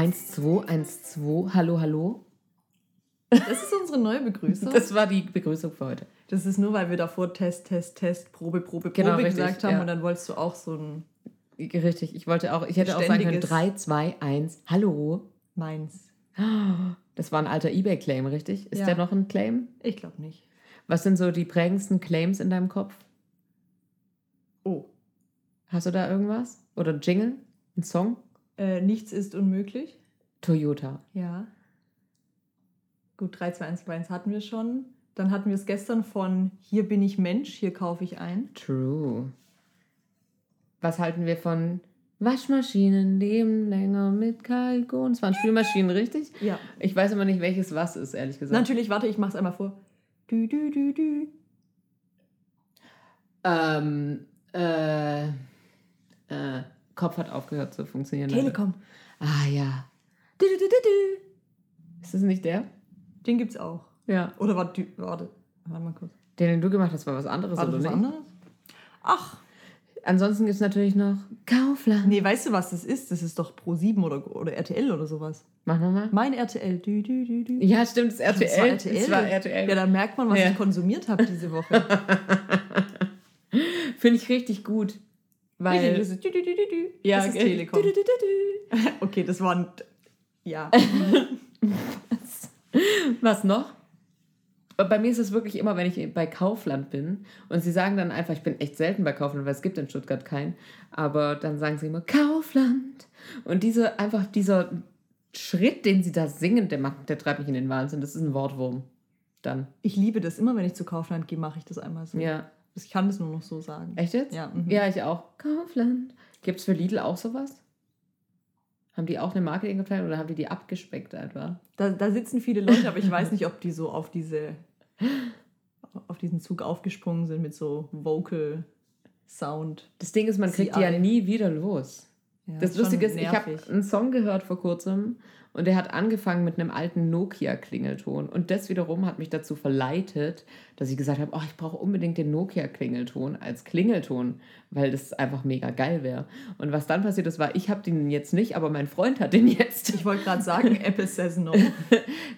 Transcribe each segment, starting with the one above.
1, 2, 1, 2, hallo, hallo. Das ist unsere neue Begrüßung. Das war die Begrüßung für heute. Das ist nur, weil wir davor Test, Test, Test, Probe, Probe, Probe Genau, richtig, gesagt haben ja. und dann wolltest du auch so ein Richtig, ich wollte auch, ich hätte auch sagen können, Beständiges- 3, 2, 1, hallo. meins. Das war ein alter Ebay-Claim, richtig? Ist Ja. der noch ein Claim? Ich glaube nicht. Was sind so die prägendsten Claims in deinem Kopf? Oh. Hast du da irgendwas? Oder ein Jingle? Ein Song? Äh, nichts ist unmöglich. Toyota. Ja. Gut, 3, 2, 1, 2, 1 hatten wir schon. Dann hatten wir es gestern von Hier bin ich Mensch, hier kaufe ich ein. True. Was halten wir von Waschmaschinen leben länger mit Kalkon? Es waren Spülmaschinen, richtig? Ja. Ich weiß immer nicht, welches was ist, ehrlich gesagt. Natürlich, warte, ich mache es einmal vor. Du, du, du, du. Ähm, äh, äh, Kopf hat aufgehört zu funktionieren. leider. Telekom. Ah ja. Du, du, du, du, du. Ist das nicht der? Den gibt's auch. Ja. Oder warte, warte, warte mal kurz. Den, den du gemacht hast, war was anderes, War oder was nicht? anderes? Ach, Ansonsten gibt es natürlich noch Kaufland. nee, weißt du, was das ist? Das ist doch Pro7 oder, oder RTL oder sowas. Mach nochmal. Mein RTL. Du, du, du, du. Ja, stimmt, das ist RTL. Das war RTL. Das war RTL. Ja, da merkt man, was Ja. ich konsumiert habe diese Woche. Finde ich richtig gut. Weil. das ist, ja, das ist. Telekom. Okay, das war ein. Ja. Was noch? Bei mir ist es wirklich immer, wenn ich bei Kaufland bin und sie sagen dann einfach, ich bin echt selten bei Kaufland, weil es gibt in Stuttgart keinen, aber dann sagen sie immer Kaufland. Und diese, einfach dieser Schritt, den sie da singen, der, macht, der treibt mich in den Wahnsinn. Das ist ein Wortwurm. Dann. Ich liebe das. Immer wenn ich zu Kaufland gehe, mache ich das einmal so. Ja. Ich kann das nur noch so sagen. Echt jetzt? Ja, mhm. Ja, ich auch. Kaufland. Gibt es für Lidl auch sowas? Haben die auch eine Marketingabteilung oder haben die die abgespeckt etwa? Da, da sitzen viele Leute, aber ich weiß nicht, ob die so auf diese auf diesen Zug aufgesprungen sind mit so Vocal Sound. Das Ding ist, man kriegt die CI. ja nie wieder los. Ja, Das Lustige ist, ich habe einen Song gehört vor kurzem und er hat angefangen mit einem alten Nokia-Klingelton. Und das wiederum hat mich dazu verleitet, dass ich gesagt habe, oh, ich brauche unbedingt den Nokia-Klingelton als Klingelton, weil das einfach mega geil wäre. Und was dann passiert ist, war, ich habe den jetzt nicht, aber mein Freund hat den jetzt. Ich wollte gerade sagen, Apple says no.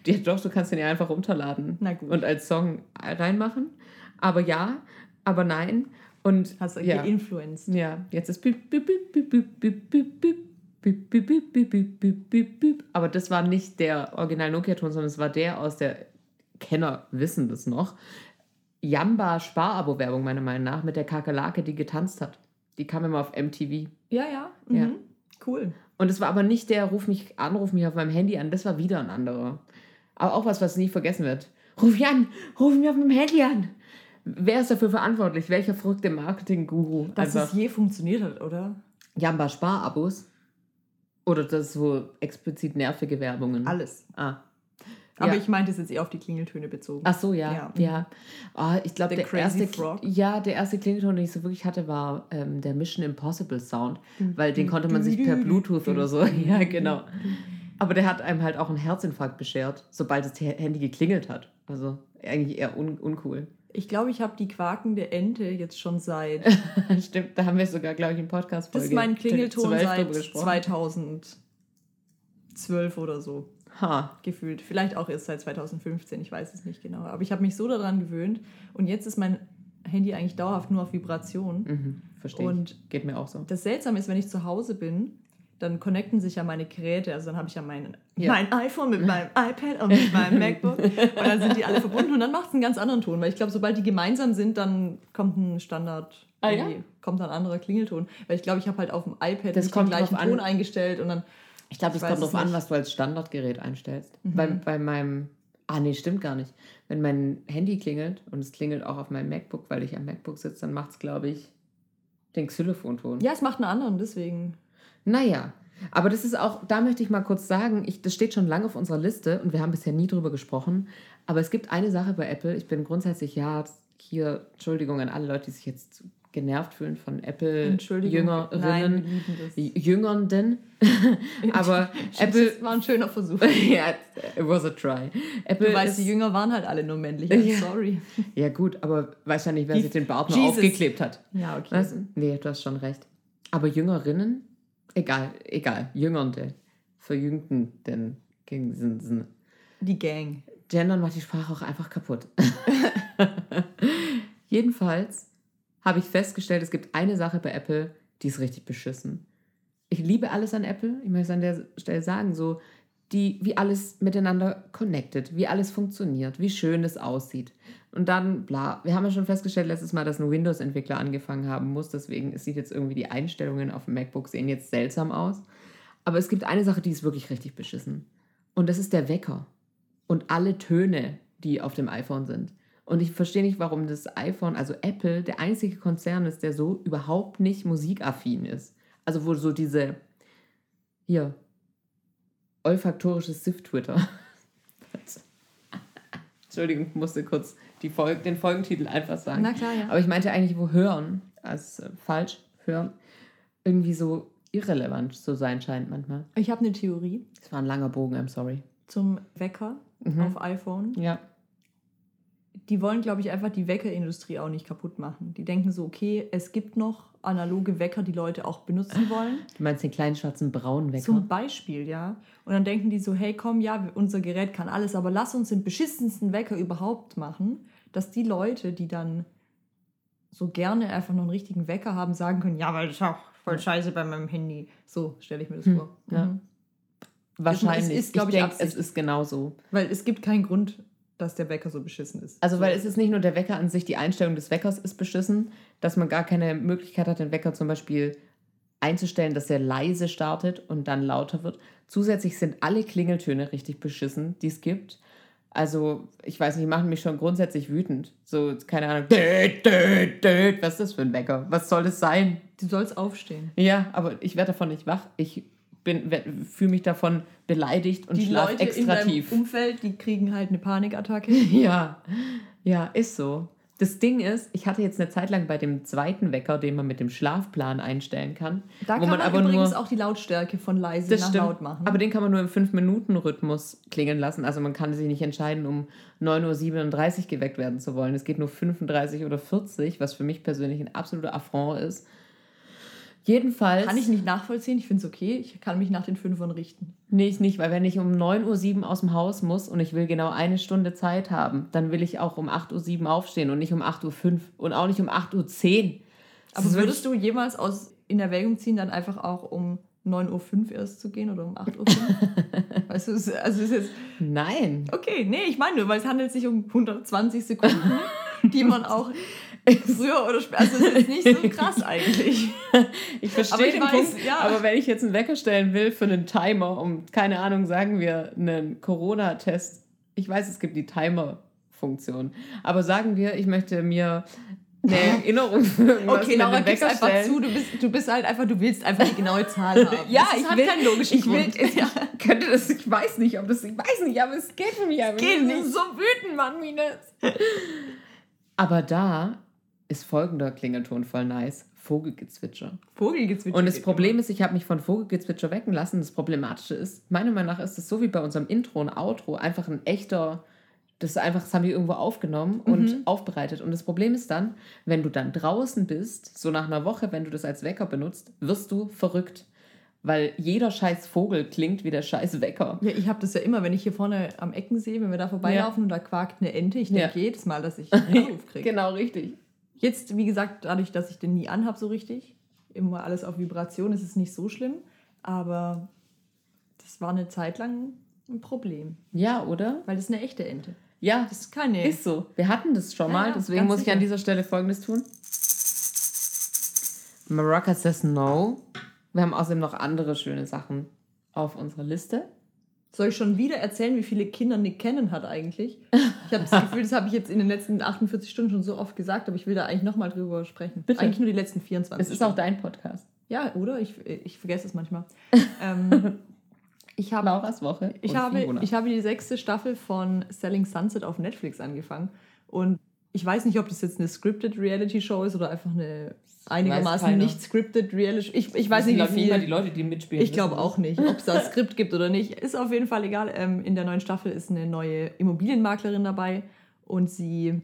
ja, doch, du kannst den ja einfach runterladen und als Song reinmachen. Aber ja, aber nein. Und hast du ja. geinfluenced. Ja, jetzt ist Bip, bip, bip, bip, bip, bip, bip bip, bip, bip, bip, bip, bip, bip, bip. Aber das war nicht der Original Nokia-Ton, sondern es war der aus der Kenner wissen das noch. Jamba Sparabo-Werbung, meiner Meinung nach, mit der Kakerlake, die getanzt hat. Die kam immer auf MTV. Ja, ja. Mhm. Ja. Cool. Und es war aber nicht der, ruf mich an, ruf mich auf meinem Handy an. Das war wieder ein anderer. Aber auch was, was nie vergessen wird. Ruf mich an, ruf mich auf meinem Handy an. Wer ist dafür verantwortlich? Welcher verrückte Marketing-Guru? Dass es je funktioniert hat, oder? Jamba Sparabos? Oder das so explizit nervige Werbungen? Alles. Ah. Aber Ja. ich meinte es jetzt eher auf die Klingeltöne bezogen. Ach so, ja. Ja. Ja. Ah, ich glaube, der erste, Frog. ja, der erste Klingelton, den ich so wirklich hatte, war ähm, der Mission Impossible Sound. Weil den konnte man sich per Bluetooth oder so. Ja, genau. Aber der hat einem halt auch einen Herzinfarkt beschert, sobald das Handy geklingelt hat. Also eigentlich eher un uncool. Ich glaube, ich habe die quakende Ente jetzt schon seit. Stimmt, da haben wir sogar, glaube ich, im Podcast Das ist mein Klingelton seit gesprochen. 2012 oder so. Ha. gefühlt. Vielleicht auch erst seit 2015, ich weiß es nicht genau. Aber ich habe mich so daran gewöhnt und jetzt ist mein Handy eigentlich dauerhaft nur auf Vibration. Mhm, verstehe Und ich. Geht mir auch so. das Seltsame ist, wenn ich zu Hause bin, dann connecten sich ja meine Geräte. Also dann habe ich ja mein, Ja. mein iPhone mit meinem iPad und mit meinem MacBook. Und dann sind die alle verbunden und dann macht es einen ganz anderen Ton. Weil ich glaube, sobald die gemeinsam sind, dann kommt ein Standard. Ah, ja? Kommt dann ein anderer Klingelton. Weil ich glaube, ich habe halt auf dem iPad Das den gleichen an. Ton eingestellt und dann. Ich glaube, es kommt darauf an, was du als Standardgerät einstellst. Mhm. Bei, bei meinem. Ah, nee, stimmt gar nicht. Wenn mein Handy klingelt und es klingelt auch auf meinem MacBook, weil ich am MacBook sitze, dann macht es, glaube ich, den Xylophonton. Ja, es macht einen anderen, deswegen. Naja, aber das ist auch, da möchte ich mal kurz sagen, ich, das steht schon lange auf unserer Liste und wir haben bisher nie drüber gesprochen. Aber es gibt eine Sache bei Apple. Ich bin grundsätzlich, ja, hier, Entschuldigung an alle Leute, die sich jetzt genervt fühlen von Apple Entschuldigung. Nein, wir Jüngerinnen, lieben das. Jüngernden. aber Apple, Das war ein schöner Versuch. ja, it was a try. Apple Du weißt, die Jünger waren halt alle nur männlich. Ja. sorry. ja gut, aber nicht, wer Die- sich den Bart Jesus. aufgeklebt hat. Ja, okay. Was? Nee, du hast schon recht. Aber Jüngerinnen, egal, egal, Jüngernde, Verjüngten, denn gegen diesen Die Gang. Gendern macht die Sprache auch einfach kaputt. Jedenfalls habe ich festgestellt, es gibt eine Sache bei Apple, die ist richtig beschissen. Ich liebe alles an Apple. Ich möchte es an der Stelle sagen, so die, wie alles miteinander connected, wie alles funktioniert, wie schön es aussieht. Und dann, bla, wir haben ja schon festgestellt letztes Mal, dass ein Windows-Entwickler angefangen haben muss. Deswegen es sieht jetzt irgendwie die Einstellungen auf dem MacBook sehen jetzt seltsam aus. Aber es gibt eine Sache, die ist wirklich richtig beschissen. Und das ist der Wecker. Und alle Töne, die auf dem iPhone sind. Und ich verstehe nicht, warum das iPhone, also Apple, der einzige Konzern ist, der so überhaupt nicht musikaffin ist. Also wo so diese, hier, olfaktorisches Sift-Twitter. Entschuldigung, ich musste kurz die Folge, den Folgentitel einfach sagen. Na klar, ja. Aber ich meinte eigentlich, wo Hören, also äh, falsch, Hören, irgendwie so irrelevant zu sein scheint manchmal. Ich habe eine Theorie Das war ein langer Bogen, I'm sorry. zum Wecker Mhm. auf iPhone. Ja. Die wollen, glaube ich, einfach die Weckerindustrie auch nicht kaputt machen. Die denken so, okay, es gibt noch analoge Wecker, die Leute auch benutzen wollen. Du meinst den kleinen schwarzen braunen Wecker? Zum Beispiel, ja. Und dann denken die so, hey, komm, ja, unser Gerät kann alles, aber lass uns den beschissensten Wecker überhaupt machen, dass die Leute, die dann so gerne einfach noch einen richtigen Wecker haben, sagen können, ja, weil das ist auch voll scheiße bei meinem Handy. So stelle ich mir das Hm, vor. ja. Mhm. Wahrscheinlich. Es ist, glaub ich, denk, es ist genau so. Weil es gibt keinen Grund, dass der Wecker so beschissen ist. Also, so. weil es ist nicht nur der Wecker an sich, die Einstellung des Weckers ist beschissen, dass man gar keine Möglichkeit hat, den Wecker zum Beispiel einzustellen, dass er leise startet und dann lauter wird. Zusätzlich sind alle Klingeltöne richtig beschissen, die es gibt. Also, ich weiß nicht, die machen mich schon grundsätzlich wütend. So, keine Ahnung. Död, död, död. Was ist das für ein Wecker? Was soll das sein? Du sollst aufstehen. Ja, aber ich werde davon nicht wach. Ich fühle mich davon beleidigt und die schlafe Leute in extra deinem tief. Umfeld, die kriegen halt eine Panikattacke. Ja, ja, ist so. Das Ding ist, ich hatte jetzt eine Zeit lang bei dem zweiten Wecker, den man mit dem Schlafplan einstellen kann, Da wo kann man, man, aber übrigens nur auch die Lautstärke von leise das nach stimmt, laut machen. aber den kann man nur im 5-Minuten-Rhythmus klingeln lassen. Also man kann sich nicht entscheiden, um 9.37 Uhr geweckt werden zu wollen. Es geht nur 35 oder 40, was für mich persönlich ein absoluter Affront ist. Jedenfalls. kann ich nicht nachvollziehen. Ich finde es okay. Ich kann mich nach den Fünfern richten. Nee, ich nicht, weil wenn ich um 9.07 Uhr aus dem Haus muss und ich will genau eine Stunde Zeit haben, dann will ich auch um 8.07 Uhr aufstehen und nicht um 8.05 Uhr und auch nicht um 8.10 Uhr. Das Aber ist würdest du jemals aus in Erwägung ziehen, dann einfach auch um 9.05 Uhr erst zu gehen oder um 8.05 Uhr? weißt du, also ist jetzt. Nein. Okay, nee, ich meine nur, weil es handelt sich um 120 Sekunden, die man auch früher oder später. Also es ist jetzt nicht so krass eigentlich. Ich verstehe den Punkt, ja. aber wenn ich jetzt einen Wecker stellen will für einen Timer, um, keine Ahnung, sagen wir einen Corona-Test, ich weiß, es gibt die Timer-Funktion, aber sagen wir, ich möchte mir eine Erinnerung für irgendwas Okay, Laura, gib's einfach stellen. zu, du bist, du bist halt einfach, du willst einfach die genaue Zahl haben. Ja, das ich hat will- keinen logischen Ich will, Grund. ich könnte das, ich weiß nicht, ob das, ich weiß nicht, aber es geht für mich einfach. geht nicht. so wütend, Mann, Mines. Aber da ist folgender Klingelton voll nice. Vogelgezwitscher. Vogelgezwitscher. Und das Problem ist, ich habe mich von Vogelgezwitscher wecken lassen. Das Problematische ist, meiner Meinung nach ist es so wie bei unserem Intro und Outro einfach ein echter, das ist einfach, das haben die irgendwo aufgenommen und aufbereitet. Und das Problem ist dann, wenn du dann draußen bist, so nach einer Woche, wenn du das als Wecker benutzt, wirst du verrückt. Weil jeder scheiß Vogel klingt wie der scheiß Wecker. Ja, ich habe das ja immer, wenn ich hier vorne am Ecken sehe, wenn wir da vorbeilaufen und da quakt eine Ente, ich denke Ja. jedes Mal, dass ich einen Anruf kriege. Genau, richtig. Jetzt, wie gesagt, dadurch, dass ich den nie anhab so richtig, immer alles auf Vibration, ist es nicht so schlimm, aber das war eine Zeit lang ein Problem, Ja, oder? weil das ist eine echte Ente. Ja, Das ist keine... Ist so. Wir hatten das schon Ja, mal, deswegen muss ich sicher. an dieser Stelle folgendes tun. Maraca says no. Wir haben außerdem noch andere schöne Sachen auf unserer Liste. Soll ich schon wieder erzählen, wie viele Kinder Nick Cannon hat eigentlich? Ich habe das Gefühl, das habe ich jetzt in den letzten 48 Stunden schon so oft gesagt, aber ich will da eigentlich nochmal drüber sprechen. Bitte. Eigentlich nur die letzten 24 Es ist auch dein Podcast. Ja, oder? Ich, ich vergesse es manchmal. ähm, ich habe Lauras Woche. Ich habe, Fiona. ich habe die sechste Staffel von Selling Sunset auf Netflix angefangen. Und ich weiß nicht, ob das jetzt eine scripted Reality-Show ist oder einfach eine einigermaßen nicht scripted Reality Ich, ich weiß nicht, wie mal viel. die Leute, die mitspielen. Ich glaube auch nicht, ob es da ein Skript gibt oder nicht. Ist auf jeden Fall egal. Ähm, in der neuen Staffel ist eine neue Immobilienmaklerin dabei und sie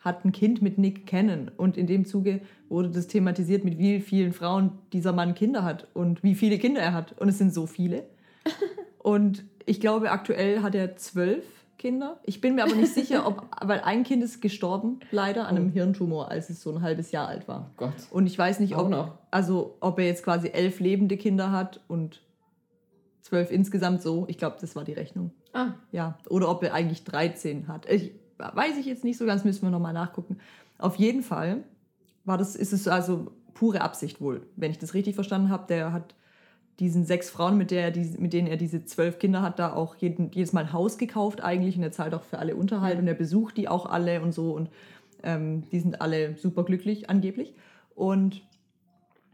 hat ein Kind mit Nick Cannon. Und in dem Zuge wurde das thematisiert, mit wie vielen Frauen dieser Mann Kinder hat und wie viele Kinder er hat. Und es sind so viele. Und ich glaube, aktuell hat er zwölf Kinder. Ich bin mir aber nicht sicher, ob, weil ein Kind ist gestorben, leider, an einem Hirntumor, als es so ein halbes Jahr alt war. Gott. Und ich weiß nicht, Auch ob, noch. also, ob er jetzt quasi elf lebende Kinder hat und zwölf insgesamt so. Ich glaube, das war die Rechnung. Ah, Ja, oder ob er eigentlich 13 hat. Ich, weiß ich jetzt nicht so ganz, müssen wir nochmal nachgucken. Auf jeden Fall war das, ist es also pure Absicht wohl, wenn ich das richtig verstanden habe. Der hat diesen sechs Frauen, mit, der er diese, mit denen er diese zwölf Kinder hat, da auch jeden, jedes Mal ein Haus gekauft eigentlich und er zahlt auch für alle Unterhalt und er besucht die auch alle und so und ähm, die sind alle super glücklich angeblich. Und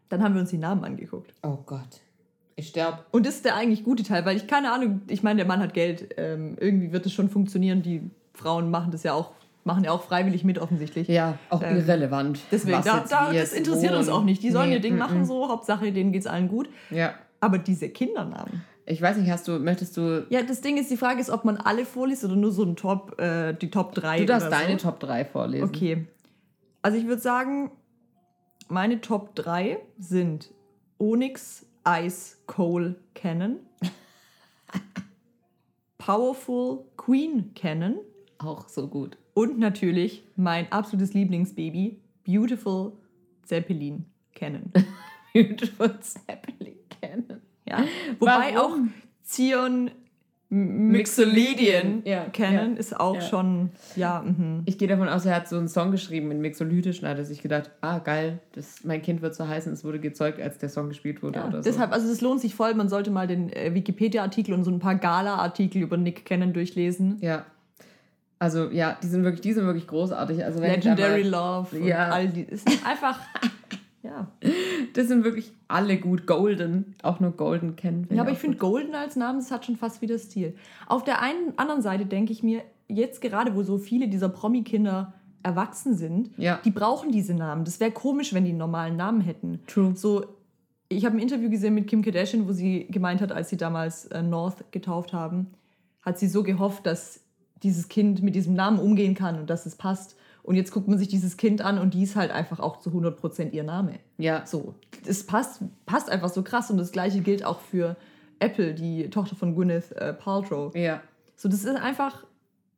dann haben wir uns die Namen angeguckt. oh Gott. Ich sterb. Und das ist der eigentlich gute Teil, weil ich keine Ahnung, ich meine, der Mann hat Geld, ähm, irgendwie wird es schon funktionieren. Die Frauen machen das ja auch, machen ja auch freiwillig mit offensichtlich. Ja, auch Ähm, irrelevant. Deswegen, da, da, das interessiert uns wohnen. auch nicht. Die sollen Nee, ihr Ding mm, machen, mm. so, Hauptsache, denen geht's allen gut. Ja. Aber diese Kindernamen. Ich weiß nicht, hast du, möchtest du. Ja, das Ding ist, die Frage ist, ob man alle vorliest oder nur so ein Top, äh, die Top 3. Du darfst deine so. Top 3 vorlesen. Okay. Also ich würde sagen, meine Top 3 sind Onyx Ice Coal Cannon, Powerful Queen Cannon Auch so gut. und natürlich mein absolutes Lieblingsbaby, Beautiful Zeppelin Cannon. Beautiful Zeppelin kennen. Ja? Wobei auch Warum? Zion Mixolydian. Ja, Cannon ja. ist auch Ja. schon, ja, mhm. Ich gehe davon aus, er hat so einen Song geschrieben in Mixolydisch und hat er sich gedacht, ah geil, das, mein Kind wird so heißen, es wurde gezeugt, als der Song gespielt wurde Ja, oder so. deshalb, also das lohnt sich voll. Man sollte mal den äh, Wikipedia-Artikel und so ein paar Gala-Artikel über Nick Cannon durchlesen. Ja. Also ja, die sind wirklich, die sind wirklich großartig. Also Legendary mal, Love und Ja. all die. Ist einfach, ja. das sind wirklich alle gut. Golden, auch nur Golden kennen. ja. Aber ich finde. Golden als Namen, das hat schon fast wieder Stil. Auf der einen anderen Seite denke ich mir, jetzt gerade, wo so viele dieser Promi-Kinder erwachsen sind, Ja. die brauchen diese Namen. Das wäre komisch, wenn die einen normalen Namen hätten. True. So, ich habe ein Interview gesehen mit Kim Kardashian, wo sie gemeint hat, als sie damals äh, North getauft haben, hat sie so gehofft, dass dieses Kind mit diesem Namen umgehen kann und dass es passt. Und jetzt guckt man sich dieses Kind an und die ist halt einfach auch zu 100% ihr Name. Ja, So, es passt, passt einfach so krass und das gleiche gilt auch für Apple, die Tochter von Gwyneth äh, Paltrow. ja. So, das ist einfach,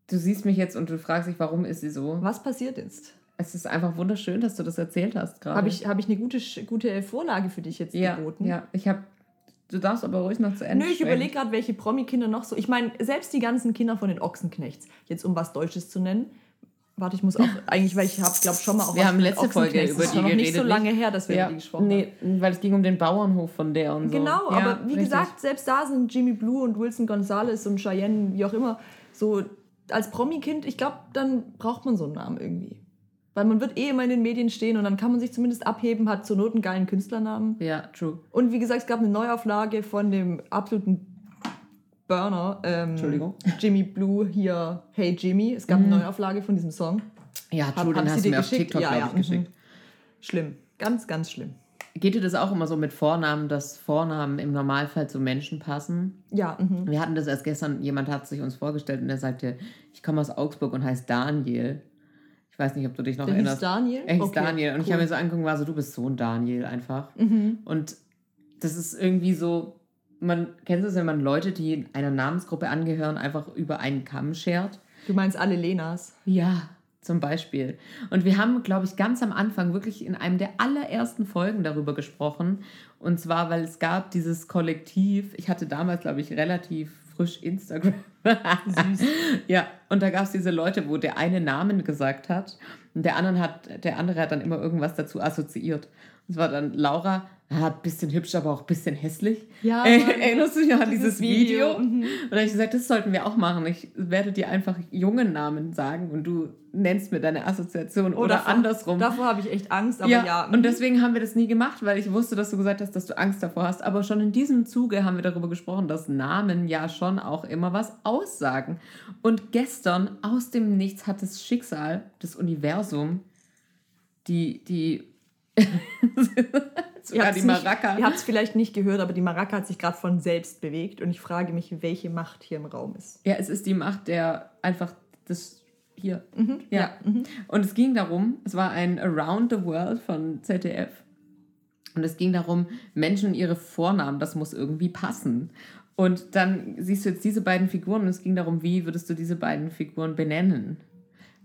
Du siehst mich jetzt und du fragst dich, warum ist sie so? was passiert jetzt? Es ist einfach wunderschön, dass du das erzählt hast gerade. Habe ich, hab ich eine gute, gute Vorlage für dich jetzt ja, geboten? ja. Ich habe. Du darfst aber ruhig noch zu Ende. Nö, ich überlege gerade, welche Promi-Kinder noch so. Ich meine, selbst die ganzen Kinder von den Ochsenknechts, jetzt um was Deutsches zu nennen. Warte, ich muss auch, eigentlich, weil ich habe, glaube schon mal auch Wir was haben letzte Folge über die noch nicht so geredet, lange her, dass wir Ja, über die gesprochen nee, weil es ging um den Bauernhof von der und haben. so. Genau, Ja, aber wie richtig. gesagt, selbst da sind Jimmy Blue und Wilson Gonzalez und Cheyenne, wie auch immer, so als Promi-Kind, ich glaube, dann braucht man so einen Namen irgendwie. Weil man wird eh immer in den Medien stehen und dann kann man sich zumindest abheben, hat zur Not einen geilen Künstlernamen. Ja, true. Und wie gesagt, es gab eine Neuauflage von dem absoluten Burner. Ähm, Entschuldigung. Jimmy Blue hier, Hey Jimmy. Es gab eine Neuauflage von diesem Song. Ja, Hab- true, den hast sie du dir mir auf geschickt? TikTok, Ja, glaube ja, ich, mhm. geschickt. Schlimm. Ganz, ganz schlimm. Geht dir das auch immer so mit Vornamen, dass Vornamen im Normalfall zu Menschen passen? Ja, mhm. Wir hatten das erst gestern, jemand hat sich uns vorgestellt und der sagte, ich komme aus Augsburg und heiße Daniel. Ich weiß nicht, ob du dich noch Der hieß erinnerst. Daniel? Er hieß Okay, Daniel. Und ich cool. habe mir so angeguckt, war so, du bist so ein Daniel einfach. Mhm. Und das ist irgendwie so, man kennt es, wenn man Leute, die einer Namensgruppe angehören, einfach über einen Kamm schert. Du meinst alle Lenas. Ja, zum Beispiel. Und wir haben, glaube ich, ganz am Anfang wirklich in einem der allerersten Folgen darüber gesprochen. Und zwar, weil es gab dieses Kollektiv, ich hatte damals, glaube ich, relativ frisch Instagram. Süß. ja, und da gab es diese Leute, wo der eine Namen gesagt hat und der andere hat, der andere hat dann immer irgendwas dazu assoziiert. Es war dann Laura, ah, bisschen hübsch, aber auch bisschen hässlich. Ja, Äh, erinnerst du dich an dieses, Video? Mhm. Und da habe ich gesagt, das sollten wir auch machen. Ich werde dir einfach jungen Namen sagen und du nennst mir deine Assoziation Oh, oder davor- andersrum. Davor habe ich echt Angst, aber ja, ja. und mhm. deswegen haben wir das nie gemacht, weil ich wusste, dass du gesagt hast, dass du Angst davor hast. Aber schon in diesem Zuge haben wir darüber gesprochen, dass Namen ja schon auch immer was aussagen. Und gestern aus dem Nichts hat das Schicksal, das Universum, die, die, sogar die nicht- Maraca. Ihr habt es vielleicht nicht gehört, aber die Maracca hat sich gerade von selbst bewegt und ich frage mich, welche Macht hier im Raum ist. Ja, es ist die Macht der einfach das hier. Mhm. Ja. mhm. Und es ging darum, es war ein Around the World von ZDF. Und es ging darum, Menschen und ihre Vornamen, das muss irgendwie passen. Und dann siehst du jetzt diese beiden Figuren und es ging darum, wie würdest du diese beiden Figuren benennen?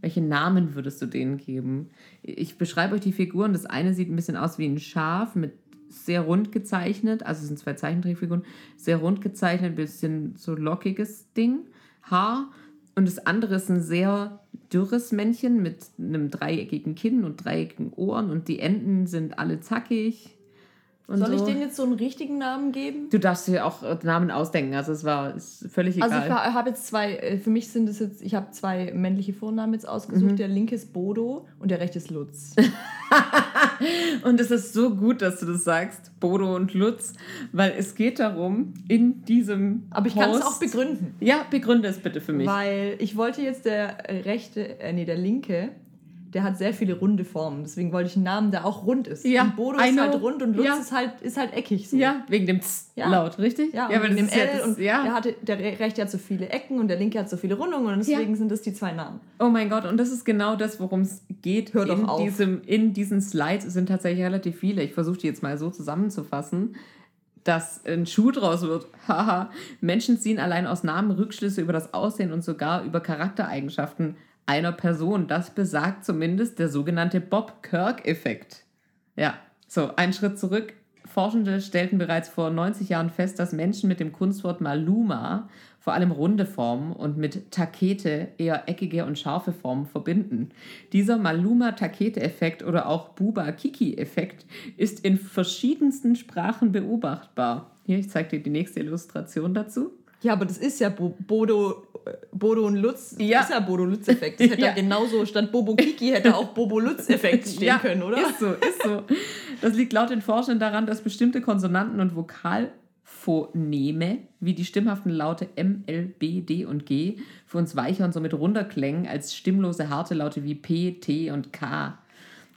Welche Namen würdest du denen geben? Ich beschreibe euch die Figuren. Das eine sieht ein bisschen aus wie ein Schaf mit sehr rund gezeichnet, also es sind zwei Zeichentrickfiguren, sehr rund gezeichnet, bisschen so lockiges Ding, Haar. Und das andere ist ein sehr dürres Männchen mit einem dreieckigen Kinn und dreieckigen Ohren und die Enden sind alle zackig. Und Soll ich so. denen jetzt so einen richtigen Namen geben? Du darfst dir auch äh, Namen ausdenken, also es war ist völlig egal. Also ich habe jetzt zwei, äh, für mich sind es jetzt, ich habe zwei männliche Vornamen jetzt ausgesucht. Mhm. Der linke ist Bodo und der rechte ist Lutz. Und es ist so gut, dass du das sagst, Bodo und Lutz, weil es geht darum, in diesem. Aber ich kann es auch begründen. Ja, begründe es bitte für mich. Weil ich wollte jetzt der rechte, äh, nee, der linke, der hat sehr viele runde Formen. Deswegen wollte ich einen Namen, der auch rund ist. Ja, und Bodo ist halt rund und Lutz Ja. ist halt, ist halt eckig so. ja, wegen dem Z Ja. laut, richtig? Ja, weil wegen dem ja L das- und ja. der, hatte, der re- rechte hat so viele Ecken und der linke hat so viele Rundungen und deswegen sind das die zwei Namen. Oh mein Gott, und das ist genau das, worum es geht. Hör doch in, auf. Diesem, in diesen Slides Es sind tatsächlich relativ viele. Ich versuche die jetzt mal so zusammenzufassen, dass ein Schuh draus wird. Haha. Menschen ziehen allein aus Namen Rückschlüsse über das Aussehen und sogar über Charaktereigenschaften einer Person. Das besagt zumindest der sogenannte Bob Kirk-Effekt. Ja, so, ein Schritt zurück. Forschende stellten bereits vor 90 Jahren fest, dass Menschen mit dem Kunstwort Maluma vor allem runde Formen und mit Takete eher eckige und scharfe Formen verbinden. Dieser Maluma-Takete-Effekt oder auch Buba-Kiki-Effekt ist in verschiedensten Sprachen beobachtbar. Hier, ich zeige dir die nächste Illustration dazu. Ja, aber das ist ja Bo Bodo, Bodo und Lutz. Ja. Ist ja Bodo-Lutz-Effekt. Das hätte Ja. ja. genauso, statt Bobo Kiki hätte auch Bobo-Lutz-Effekt stehen können, oder? Ist so, ist so. Das liegt laut den Forschern daran, dass bestimmte Konsonanten und Vokalphoneme, wie die stimmhaften Laute M, L, B, D und G, für uns weicher und somit runder klängen als stimmlose harte Laute wie P, T und K.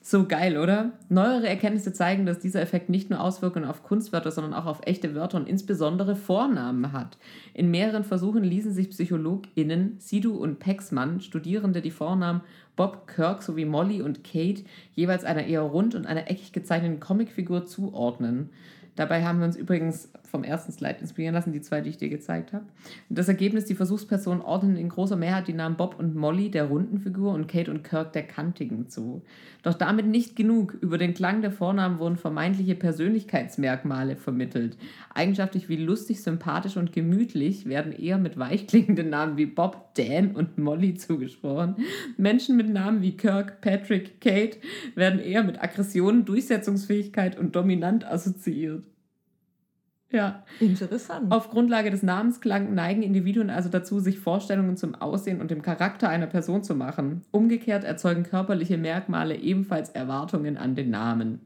So geil, oder? Neuere Erkenntnisse zeigen, dass dieser Effekt nicht nur Auswirkungen auf Kunstwörter, sondern auch auf echte Wörter und insbesondere Vornamen hat. In mehreren Versuchen ließen sich PsychologInnen Sidu und Pexmann, Studierende, die Vornamen Bob, Kirk sowie Molly und Kate jeweils einer eher rund und einer eckig gezeichneten Comicfigur zuordnen. Dabei haben wir uns übrigens vom ersten Slide inspirieren lassen, die zwei, die ich dir gezeigt habe. Das Ergebnis, die Versuchspersonen ordnen in großer Mehrheit die Namen Bob und Molly der runden Figur und Kate und Kirk der kantigen zu. Doch damit nicht genug. Über den Klang der Vornamen wurden vermeintliche Persönlichkeitsmerkmale vermittelt. Eigenschaftlich wie lustig, sympathisch und gemütlich werden eher mit weichklingenden Namen wie Bob, Dan und Molly zugesprochen. Menschen mit Namen wie Kirk, Patrick, Kate werden eher mit Aggression, Durchsetzungsfähigkeit und dominant assoziiert. Ja. Interessant. Auf Grundlage des Namensklangs neigen Individuen also dazu, sich Vorstellungen zum Aussehen und dem Charakter einer Person zu machen. Umgekehrt erzeugen körperliche Merkmale ebenfalls Erwartungen an den Namen.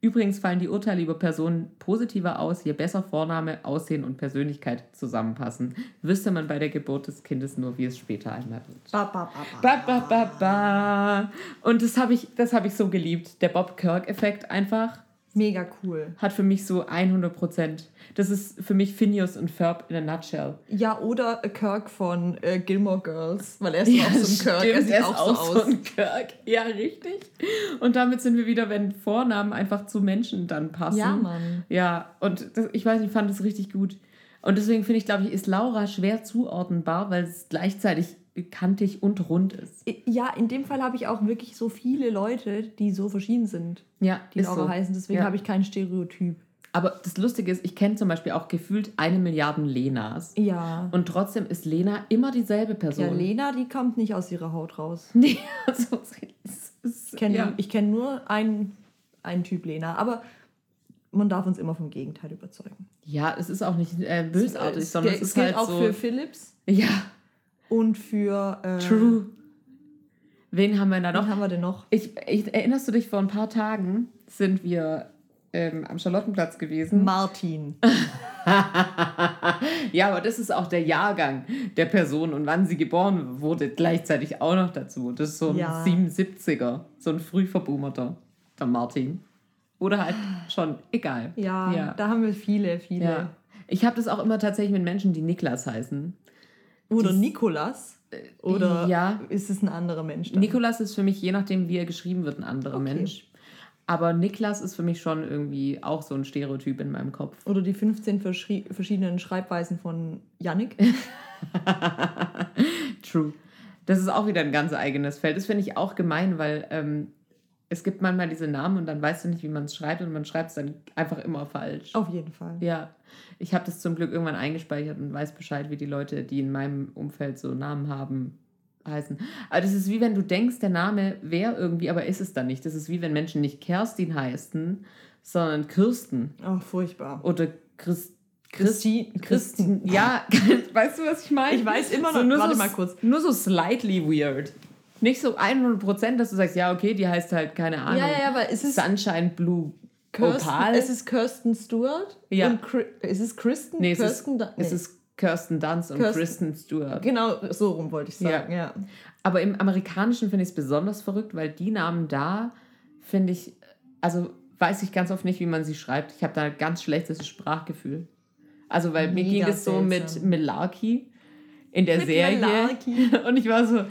Übrigens fallen die Urteile über Personen positiver aus, je besser Vorname, Aussehen und Persönlichkeit zusammenpassen. Wüsste man bei der Geburt des Kindes nur, wie es später einmal wird. Ba, ba, ba, ba. Ba, ba, ba, ba. Und das habe ich, das hab ich so geliebt. Der Bob Kirk-Effekt einfach Mega cool. hat für mich so 100 Prozent. Das ist für mich Phineas und Ferb in a nutshell. Ja, oder Kirk von äh, Gilmore Girls, weil er ist ja, auch so ein Kirk. er stimmt, sieht auch, so aus. ein Kirk. Ja, richtig. Und damit sind wir wieder, wenn Vornamen einfach zu Menschen dann passen. Ja, Mann. Ja, und das, ich weiß ich fand das richtig gut. Und deswegen finde ich, glaube ich, ist Laura schwer zuordnenbar, weil es gleichzeitig kantig und rund ist. Ja, in dem Fall habe ich auch wirklich so viele Leute, die so verschieden sind, Ja, die Laura so. heißen. Deswegen Ja. habe ich kein Stereotyp. Aber das Lustige ist, ich kenne zum Beispiel auch gefühlt eine Milliarde Lenas. Ja. Und trotzdem ist Lena immer dieselbe Person. Ja, Lena, die kommt nicht aus ihrer Haut raus. Nee, also, es ist, Ich kenne ja. kenn nur einen, einen Typ Lena, aber man darf uns immer vom Gegenteil überzeugen. ja, es ist auch nicht äh, bösartig, es, sondern es, es ist gilt halt auch so. für Philips ja, und für. Äh, true. Wen haben wir da Wen noch? haben wir denn noch? Ich, ich, erinnerst du dich, vor ein paar Tagen sind wir ähm, am Charlottenplatz gewesen. Martin. ja, aber das ist auch der Jahrgang der Person und wann sie geboren wurde, gleichzeitig auch noch dazu. Das ist so ein Ja. 77er, so ein frühverbumerter, der Martin. Oder halt schon, egal. Ja, Ja. da haben wir viele, viele. Ja. Ich habe das auch immer tatsächlich mit Menschen, die Niklas heißen. Oder Nikolas. Oder ja. ist es ein anderer Mensch? Dann? Nikolas ist für mich, je nachdem, wie er geschrieben wird, ein anderer Okay. Mensch. Aber Niklas ist für mich schon irgendwie auch so ein Stereotyp in meinem Kopf. Oder die 15 verschri- verschiedenen Schreibweisen von Yannick. True. Das ist auch wieder ein ganz eigenes Feld. Das finde ich auch gemein, weil ähm, es gibt manchmal diese Namen und dann weißt du nicht, wie man es schreibt und man schreibt es dann einfach immer falsch. Auf jeden Fall. Ja, ich habe das zum Glück irgendwann eingespeichert und weiß Bescheid, wie die Leute, die in meinem Umfeld so Namen haben, heißen. Aber das ist wie wenn du denkst, der Name wäre irgendwie, aber ist es dann nicht. Das ist wie wenn Menschen nicht Kerstin heißen, sondern Kirsten Oh, furchtbar. oder Christ, Christi- Christen. Ja, weißt du, was ich meine? Ich weiß immer noch- nur warte so, mal kurz. Nur so slightly weird. Nicht so 100%, dass du sagst, ja, okay, die heißt halt, keine Ahnung, Ja, ja, aber es ist Sunshine Blue Kirsten, Opal. es ist Kirsten Stewart. Ja. Und ist es Kristen? nee, es ist, Kirsten Dun- es nee. ist Kirsten Dunst und Kirsten- Kristen Stewart. Genau, so rum wollte ich sagen, ja. Aber im Amerikanischen finde ich es besonders verrückt, weil die Namen da, finde ich, also weiß ich ganz oft nicht, wie man sie schreibt. Ich habe da ein ganz schlechtes Sprachgefühl. Also, weil mir Mega ging es so mit seltsam. Malarkey in der Mit Serie. Malarkey. Und ich war so,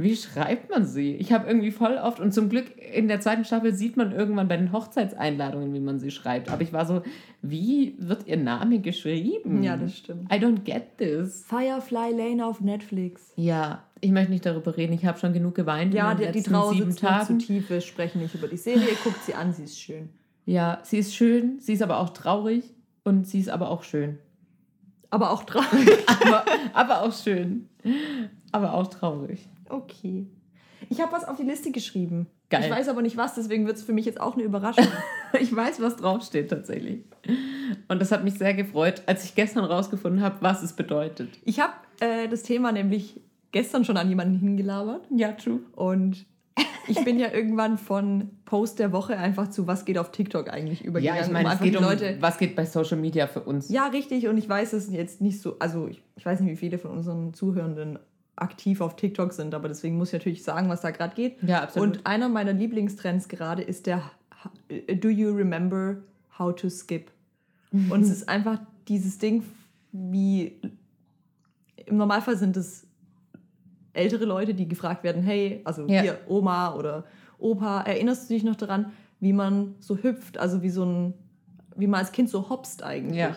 wie schreibt man sie? Ich habe irgendwie voll oft, und zum Glück in der zweiten Staffel sieht man irgendwann bei den Hochzeitseinladungen, wie man sie schreibt. Aber ich war so, wie wird ihr Name geschrieben? Ja, das stimmt. I don't get this. Firefly Lane auf Netflix. Ja, ich möchte nicht darüber reden. Ich habe schon genug geweint Ja, in die, den die letzten Trauer sieben mir zu Tagen. tief. Wir sprechen nicht über die Serie. Guckt sie an, sie ist schön. Ja, sie ist schön, sie ist aber auch traurig und sie ist aber auch schön. Aber auch traurig. Aber, aber auch schön. Aber auch traurig. Okay. Ich habe was auf die Liste geschrieben. Geil. Ich weiß aber nicht was, deswegen wird es für mich jetzt auch eine Überraschung. Ich weiß, was draufsteht tatsächlich. Und das hat mich sehr gefreut, als ich gestern rausgefunden habe, was es bedeutet. ich habe äh, das Thema nämlich gestern schon an jemanden hingelabert. Ja, true. Und ich bin ja irgendwann von Post der Woche einfach zu was geht auf TikTok eigentlich übergegangen. Ja, ich meine, es einfach geht um, Leute. was geht bei Social Media für uns. Ja, richtig. Und ich weiß es jetzt nicht so. Also, ich, ich weiß nicht, wie viele von unseren Zuhörenden aktiv auf TikTok sind, aber deswegen muss ich natürlich sagen, was da gerade geht. Ja, absolut. Und einer meiner Lieblingstrends gerade ist der Do you remember how to skip? Und es ist einfach dieses Ding, wie im Normalfall sind es ältere Leute, die gefragt werden, hey, also Ja. hier Oma oder Opa, erinnerst du dich noch daran, wie man so hüpft, also wie so ein, wie man als Kind so hopst eigentlich. Ja.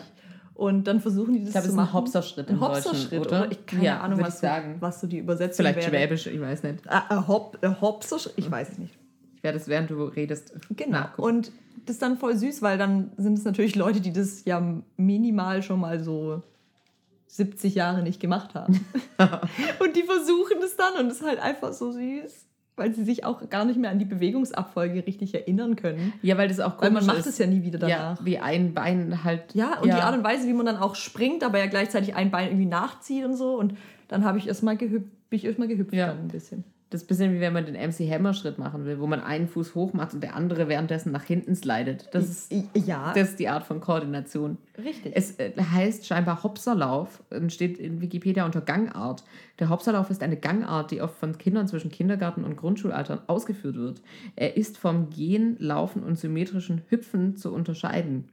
Und dann versuchen die das Ich glaube, zu es ist ein machen. Hopserschritt im Deutschen, Hopserschritt, oder? oder? Ich keine Ja, Ahnung, was, ich sagen. was so die Übersetzung Vielleicht wäre. Schwäbisch, ich weiß nicht. Ah, ein Hop, Hopserschritt, ich weiß es nicht. Ich werde es, während du redest, Genau. nachgucken. Und das ist dann voll süß, weil dann sind es natürlich Leute, die das ja minimal schon mal so 70 Jahre nicht gemacht haben. und die versuchen es dann und es ist halt einfach so süß, weil sie sich auch gar nicht mehr an die Bewegungsabfolge richtig erinnern können. Ja, weil das auch Weil komisch man macht ist. es ja nie wieder Ja, danach. wie ein Bein halt. Ja, und die Art und Weise, wie man dann auch springt, aber ja gleichzeitig ein Bein irgendwie nachzieht und so. Und dann habe ich erstmal gehüpft, bin ich erstmal gehüpft Ja. dann ein bisschen. Das ist ein bisschen wie wenn man den MC Hammer Schritt machen will, wo man einen Fuß hoch macht und der andere währenddessen nach hinten slidet. Das ist, ja, das ist die Art von Koordination. richtig. Es äh, heißt scheinbar Hopserlauf und steht in Wikipedia unter Gangart. Der Hopserlauf ist eine Gangart, die oft von Kindern zwischen Kindergarten und Grundschulaltern ausgeführt wird. Er ist vom Gehen, Laufen und symmetrischen Hüpfen zu unterscheiden.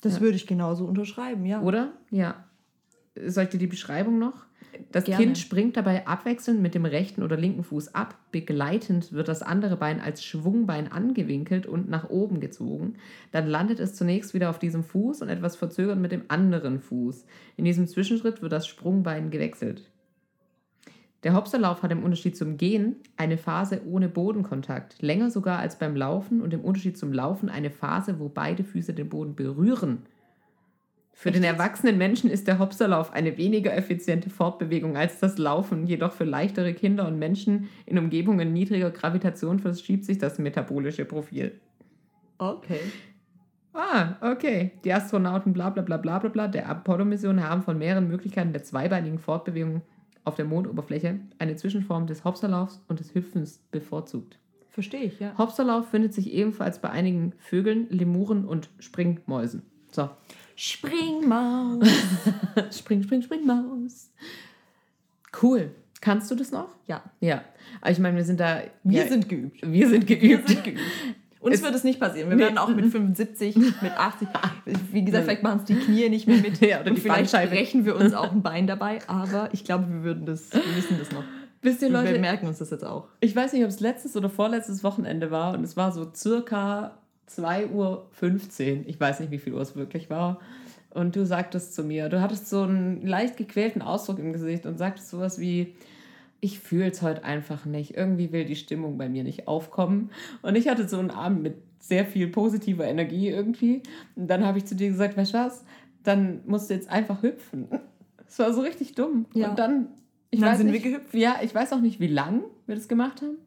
das ja. würde ich genauso unterschreiben, ja. Oder? Ja. Soll ich dir die Beschreibung noch? Das Gerne. Kind springt dabei abwechselnd mit dem rechten oder linken Fuß ab. Begleitend wird das andere Bein als Schwungbein angewinkelt und nach oben gezogen. Dann landet es zunächst wieder auf diesem Fuß und etwas verzögert mit dem anderen Fuß. In diesem Zwischenschritt wird das Sprungbein gewechselt. Der Hopserlauf hat im Unterschied zum Gehen eine Phase ohne Bodenkontakt, länger sogar als beim Laufen und im Unterschied zum Laufen eine Phase, wo beide Füße den Boden berühren. Für den Echt erwachsenen Menschen ist der Hopserlauf eine weniger effiziente Fortbewegung als das Laufen. Jedoch für leichtere Kinder und Menschen in Umgebungen niedriger Gravitation verschiebt sich das metabolische Profil. Okay. Ah, okay. Die Astronauten bla bla bla bla bla bla der Apollo-Mission haben von mehreren Möglichkeiten der zweibeinigen Fortbewegung auf der Mondoberfläche eine Zwischenform des Hopserlaufs und des Hüpfens bevorzugt. Verstehe ich, ja. Hopserlauf findet sich ebenfalls bei einigen Vögeln, Lemuren und Springmäusen. So. Springmaus. spring, spring, spring, Maus. Cool. Kannst du das noch? ja. Ja. Aber ich meine, wir sind da. Wir ja, sind geübt. wir sind geübt. Wir sind geübt. Uns Es- wird es nicht passieren. Wir Nee. werden auch mit 75, mit 80, wie gesagt, vielleicht machen es die Knie nicht mehr mit. Ja, oder und die vielleicht brechen wir uns auch ein Bein dabei, aber ich glaube, wir würden das, wir wissen das noch. Wisst ihr, Leute, wir merken uns das jetzt auch. ich weiß nicht, ob es letztes oder vorletztes Wochenende war und es war so circa 2.15 Uhr. Ich weiß nicht, wie viel Uhr es wirklich war. Und du sagtest zu mir, du hattest so einen leicht gequälten Ausdruck im Gesicht und sagtest sowas wie, ich fühle es heute einfach nicht. Irgendwie will die Stimmung bei mir nicht aufkommen. Und ich hatte so einen Abend mit sehr viel positiver Energie irgendwie. Und dann habe ich zu dir gesagt, weißt du was, dann musst du jetzt einfach hüpfen. Es war so richtig dumm. Ja. Und dann, ich Und dann weiß sind nicht, wir gehüpft. Ja, ich weiß auch nicht, wie lang wir das gemacht haben.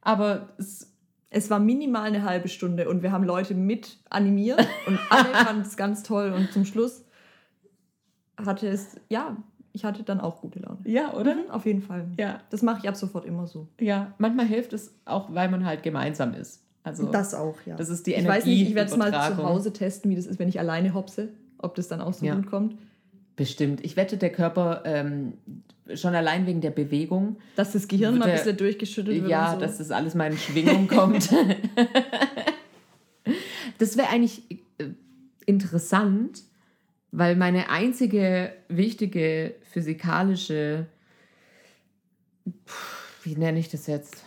Aber es, Es war minimal eine halbe Stunde und wir haben Leute mit animiert und alle fanden es ganz toll. Und zum Schluss hatte es, ja, ich hatte dann auch gute Laune. ja, oder? Mhm, auf jeden Fall. Ja, Das mache ich ab sofort immer so. ja. Manchmal hilft es auch, weil man halt gemeinsam ist. Also, Das auch, ja. das ist die ich weiß nicht, ich werde es mal zu. Hause testen, wie das ist, wenn ich alleine hopse. Ob das dann auch so Ja. gut kommt. Bestimmt. Ich wette, der Körper ähm, schon allein wegen der Bewegung Dass das Gehirn mal ein bisschen durchgeschüttet wird. Ja, so. dass das alles mal in Schwingung kommt. das wäre eigentlich äh, interessant, weil meine einzige wichtige physikalische, wie nenne ich das jetzt?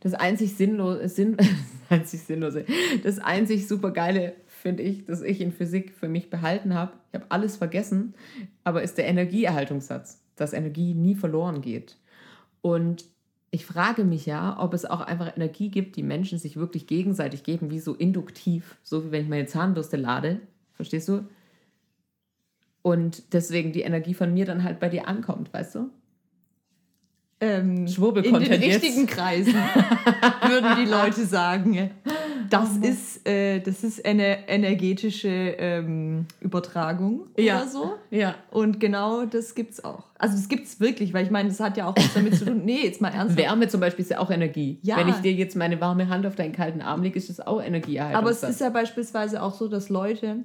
Das einzig sinnlose, Sinn, das einzig sinnlose, das einzig supergeile finde ich, dass ich in Physik für mich behalten habe. Ich habe alles vergessen, aber ist der Energieerhaltungssatz, dass Energie nie verloren geht. Und ich frage mich ja, ob es auch einfach Energie gibt, die Menschen sich wirklich gegenseitig geben, wie so induktiv, so wie wenn ich meine Zahnbürste lade. Verstehst du? Und deswegen die Energie von mir dann halt bei dir ankommt, weißt du? Ähm, in den Schwurbel-Content jetzt. richtigen Kreisen würden die Leute sagen, das Oh ist, äh, das ist eine energetische ähm, Übertragung Ja. oder so. Ja. Und genau das gibt's auch. Also das gibt's wirklich, weil ich meine, das hat ja auch was damit zu tun. Nee, jetzt mal ernsthaft. Wärme zum Beispiel ist ja auch Energie. Ja. Wenn ich dir jetzt meine warme Hand auf deinen kalten Arm lege, ist das auch Energieerhaltung. Aber es ist ja beispielsweise auch so, dass Leute,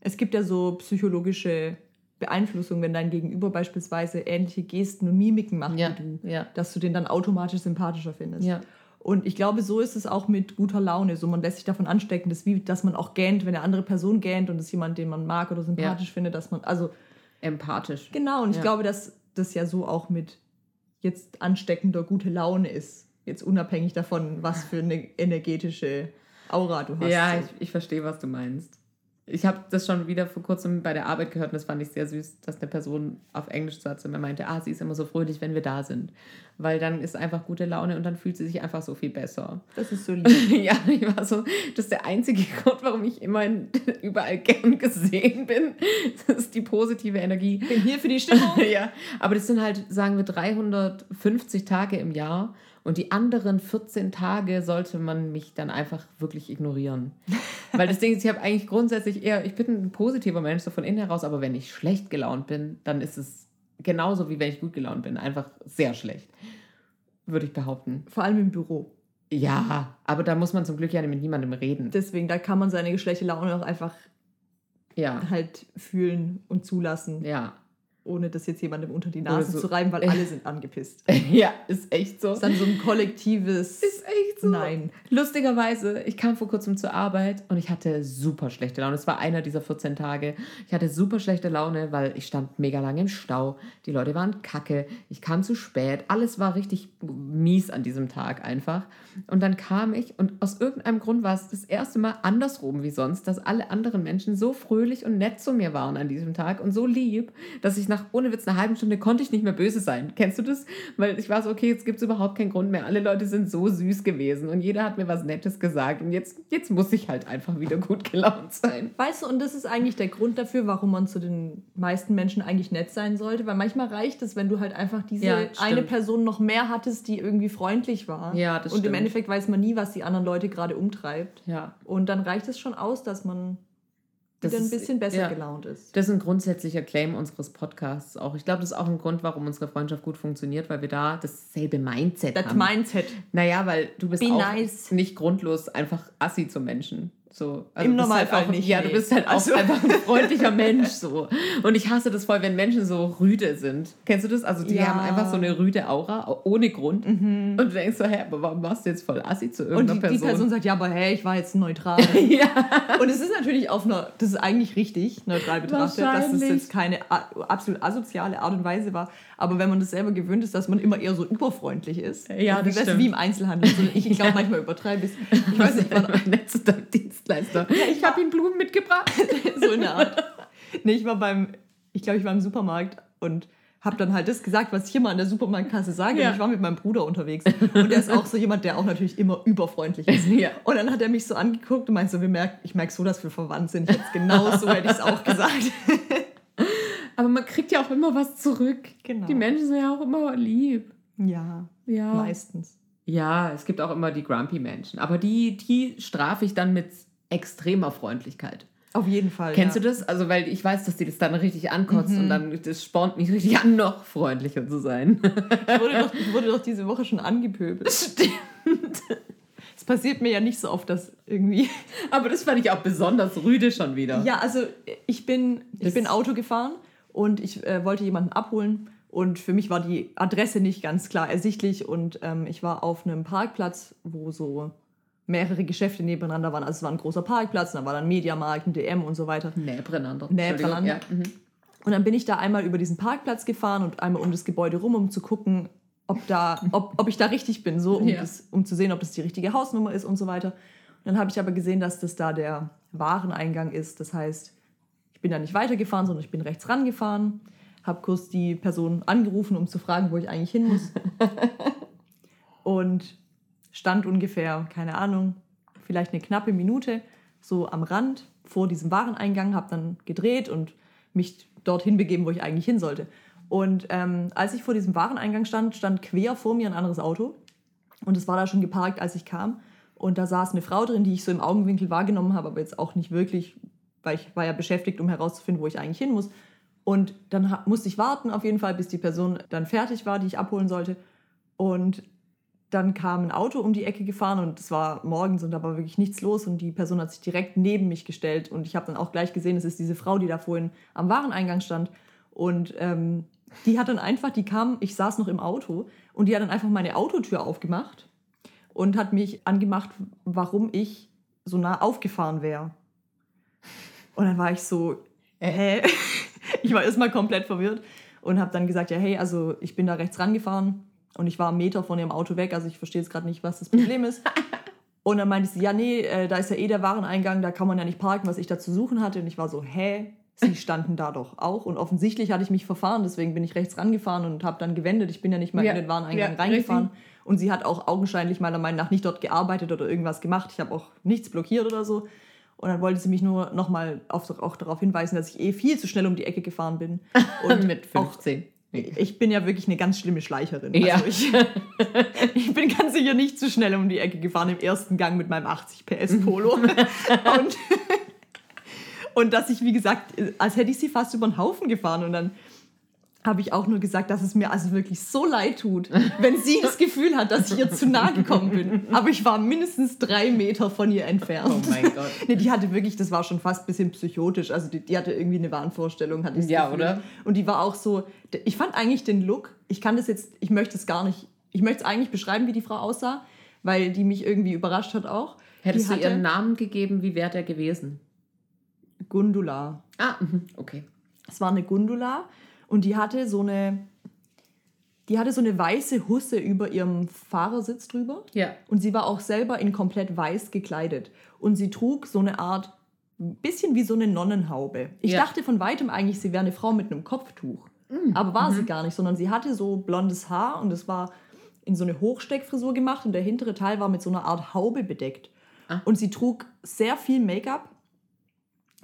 es gibt ja so psychologische Beeinflussung, wenn dein Gegenüber beispielsweise ähnliche Gesten und Mimiken macht Ja, wie du, ja. dass du den dann automatisch sympathischer findest. Ja. Und ich glaube, so ist es auch mit guter Laune. So, man lässt sich davon anstecken, dass, wie, dass man auch gähnt, wenn eine andere Person gähnt und es jemand, den man mag oder sympathisch findet, dass man, also Empathisch. genau. Und ich glaube, dass das ja so auch mit jetzt ansteckender gute Laune ist. Jetzt unabhängig davon, was für eine energetische Aura du hast. Ja, ich, ich verstehe, was du meinst. Ich habe das schon wieder vor kurzem bei der Arbeit gehört und das fand ich sehr süß, dass eine Person auf Englisch saß und mir meinte, ah, sie ist immer so fröhlich, wenn wir da sind. Weil dann ist einfach gute Laune und dann fühlt sie sich einfach so viel besser. das ist so lieb. ja, ich war so, das ist der einzige Grund, warum ich immer in, überall gern gesehen bin. Das ist die positive Energie. bin hier für die Stimmung. ja, aber das sind halt, sagen wir, 350 Tage im Jahr und die anderen 14 Tage sollte man mich dann einfach wirklich ignorieren. Weil das Ding ist, ich habe eigentlich grundsätzlich eher, ich bin ein positiver Mensch, so von innen heraus, aber wenn ich schlecht gelaunt bin, dann ist es genauso wie wenn ich gut gelaunt bin, einfach sehr schlecht, würde ich behaupten. Vor allem im Büro. Ja, aber da muss man zum Glück ja mit niemandem reden. Deswegen, da kann man seine schlechte Laune auch einfach Ja, halt fühlen und zulassen, ja. Ohne das jetzt jemandem unter die Nase so- zu reiben, weil alle sind angepisst. ja, ist echt so. Ist dann so ein kollektives Ist echt so. Nein. Lustigerweise, ich kam vor kurzem zur Arbeit und ich hatte super schlechte Laune. Es war einer dieser 14 Tage. Ich hatte super schlechte Laune, weil ich stand mega lange im Stau. Die Leute waren kacke. Ich kam zu spät. Alles war richtig mies an diesem Tag einfach. Und dann kam ich und aus irgendeinem Grund war es das erste Mal andersrum wie sonst, dass alle anderen Menschen so fröhlich und nett zu mir waren an diesem Tag und so lieb, dass ich nach ohne Witz einer halben Stunde konnte ich nicht mehr böse sein. Kennst du das? Weil ich war so, okay, jetzt gibt es überhaupt keinen Grund mehr. Alle Leute sind so süß gewesen und jeder hat mir was Nettes gesagt und jetzt, jetzt muss ich halt einfach wieder gut gelaunt sein. Weißt du, und das ist eigentlich der Grund dafür, warum man zu den meisten Menschen eigentlich nett sein sollte, weil manchmal reicht es, wenn du halt einfach diese Ja, eine Person noch mehr hattest, die irgendwie freundlich war. Ja, das Und im stimmt. Endeffekt weiß man nie, was die anderen Leute gerade umtreibt. Ja, Und dann reicht es schon aus, dass man Das wieder ein ist- bisschen besser ja. gelaunt ist. das ist ein grundsätzlicher Claim unseres Podcasts auch. Ich glaube, das ist auch ein Grund, warum unsere Freundschaft gut funktioniert, weil wir da dasselbe Mindset Das haben. Mindset. Naja, weil du bist Be auch nice. nicht grundlos einfach assi zum Menschen. So, Im also bist halt Normalfall auch, nicht, Ja, nee. du bist halt auch Also- einfach ein freundlicher Mensch so. Und ich hasse das voll, wenn Menschen so rüde sind. Kennst du das? Also die Ja. Mhm. haben einfach so eine rüde Aura, ohne Grund. Und du denkst so, hä, aber warum machst du jetzt voll assi zu Und irgendeiner die, die Person? Person sagt, ja, aber hey, ich war jetzt neutral. ja. Und es ist natürlich auf einer, das ist eigentlich richtig, neutral betrachtet, dass es jetzt keine absolut asoziale Art und Weise war. Aber wenn man das selber gewöhnt ist, dass man immer eher so überfreundlich ist, Ja, wie, das weißt du, stimmt. wie im Einzelhandel. So, ich ich glaube, manchmal übertreibe ich Ich weiß nicht, nett zu deinem Dienstleister. ich habe ihm Blumen mitgebracht. so in der Art. Nee, ich war beim, ich glaube, ich war im Supermarkt und habe dann halt das gesagt, was ich immer an der Supermarktkasse sage. Ja. Und ich war mit meinem Bruder unterwegs. Und der ist auch so jemand, der auch natürlich immer überfreundlich ist. Ja. Und dann hat er mich so angeguckt und meinte so, wir merken, ich merke so, dass wir verwandt sind. Jetzt genau so hätte ich es auch gesagt. Aber man kriegt ja auch immer was zurück. Genau. Die Menschen sind ja auch immer lieb. Ja, Ja. meistens. Ja, es gibt auch immer die grumpy Menschen. Aber die, die strafe ich dann mit extremer Freundlichkeit. Auf jeden Fall. Kennst ja. du das? Also, weil ich weiß, dass die das dann richtig ankotzt und dann das spornt mich richtig an, noch freundlicher zu sein. Ich wurde, doch, ich wurde doch diese Woche schon angepöbelt. Stimmt. Es passiert mir ja nicht so oft, dass irgendwie. Aber das fand ich auch besonders rüde schon wieder. Ja, also ich bin, ich Das- bin Auto gefahren und ich äh, wollte jemanden abholen. Und für mich war die Adresse nicht ganz klar ersichtlich. Und ähm, ich war auf einem Parkplatz, wo so mehrere Geschäfte nebeneinander waren. Also es war ein großer Parkplatz, und da war dann Mediamarkt, ein DM und so weiter. Nähbrenander. Entschuldigung, Ja. Mhm. Und dann bin ich da einmal über diesen Parkplatz gefahren und einmal um das Gebäude rum, um zu gucken, ob, da, ob, ob ich da richtig bin, so, um, Ja. das, um zu sehen, ob das die richtige Hausnummer ist und so weiter. Und dann habe ich aber gesehen, dass das da der Wareneingang ist. Das heißt, bin da nicht weitergefahren, sondern ich bin rechts rangefahren, habe kurz die Person angerufen, um zu fragen, wo ich eigentlich hin muss. und stand ungefähr, keine Ahnung, vielleicht eine knappe Minute so am Rand vor diesem Wareneingang, habe dann gedreht und mich dorthin begeben, wo ich eigentlich hin sollte. Und ähm, als ich vor diesem Wareneingang stand, stand quer vor mir ein anderes Auto. Und es war da schon geparkt, als ich kam. Und da saß eine Frau drin, die ich so im Augenwinkel wahrgenommen habe, aber jetzt auch nicht wirklich, weil ich war ja beschäftigt, um herauszufinden, wo ich eigentlich hin muss. Und dann musste ich warten auf jeden Fall, bis die Person dann fertig war, die ich abholen sollte. Und dann kam ein Auto um die Ecke gefahren und es war morgens und da war wirklich nichts los und die Person hat sich direkt neben mich gestellt und ich habe dann auch gleich gesehen, es ist diese Frau, die da vorhin am Wareneingang stand und ähm, die hat dann einfach, die kam, ich saß noch im Auto und die hat dann einfach meine Autotür aufgemacht und hat mich angemacht, warum ich so nah aufgefahren wäre. Und dann war ich so, hä? Ich war erstmal komplett verwirrt und habe dann gesagt, ja, hey, also ich bin da rechts rangefahren und ich war einen Meter von ihrem Auto weg, also ich verstehe jetzt gerade nicht, was das Problem ist. Und dann meinte sie, ja, nee, äh, da ist ja eh der Wareneingang, da kann man ja nicht parken, was ich da zu suchen hatte. Und ich war so, hä? Sie standen da doch auch. Und offensichtlich hatte ich mich verfahren, deswegen bin ich rechts rangefahren und habe dann gewendet. Ich bin ja nicht mal Ja, in den Wareneingang ja, reingefahren. richtig. Und sie hat auch augenscheinlich meiner Meinung nach nicht dort gearbeitet oder irgendwas gemacht. Ich habe auch nichts blockiert oder so. Und dann wollte sie mich nur nochmal auch darauf hinweisen, dass ich eh viel zu schnell um die Ecke gefahren bin. Und Mit auch 15. ich bin ja wirklich eine ganz schlimme Schleicherin. Ja. Also ich, ich bin ganz sicher nicht zu schnell um die Ecke gefahren im ersten Gang mit meinem 80 PS Polo. und, und dass ich, wie gesagt, als hätte ich sie fast über den Haufen gefahren. Und dann habe ich auch nur gesagt, dass es mir also wirklich so leid tut, wenn sie das Gefühl hat, dass ich ihr zu nah gekommen bin. Aber ich war mindestens drei Meter von ihr entfernt. Oh mein Gott. Nee, die hatte wirklich, das war schon fast ein bisschen psychotisch. Also die, die hatte irgendwie eine Wahnvorstellung, hatte ich das Ja, Gefühl. oder? Und die war auch so, ich fand eigentlich den Look, ich kann das jetzt, ich möchte es gar nicht, ich möchte es eigentlich beschreiben, wie die Frau aussah, weil die mich irgendwie überrascht hat auch. Hättest die du hatte ihren Namen gegeben, wie wäre der gewesen? Gundula. Ah, mhm, okay. Es war eine Gundula und die hatte so eine, die hatte so eine weiße Husse über ihrem Fahrersitz drüber. Ja. Und sie war auch selber in komplett weiß gekleidet. Und sie trug so eine Art, ein bisschen wie so eine Nonnenhaube. Ich Ja. dachte von weitem eigentlich, sie wäre eine Frau mit einem Kopftuch. Aber war sie gar nicht, sondern sie hatte so blondes Haar und es war in so eine Hochsteckfrisur gemacht und der hintere Teil war mit so einer Art Haube bedeckt. Ah. Und sie trug sehr viel Make-up.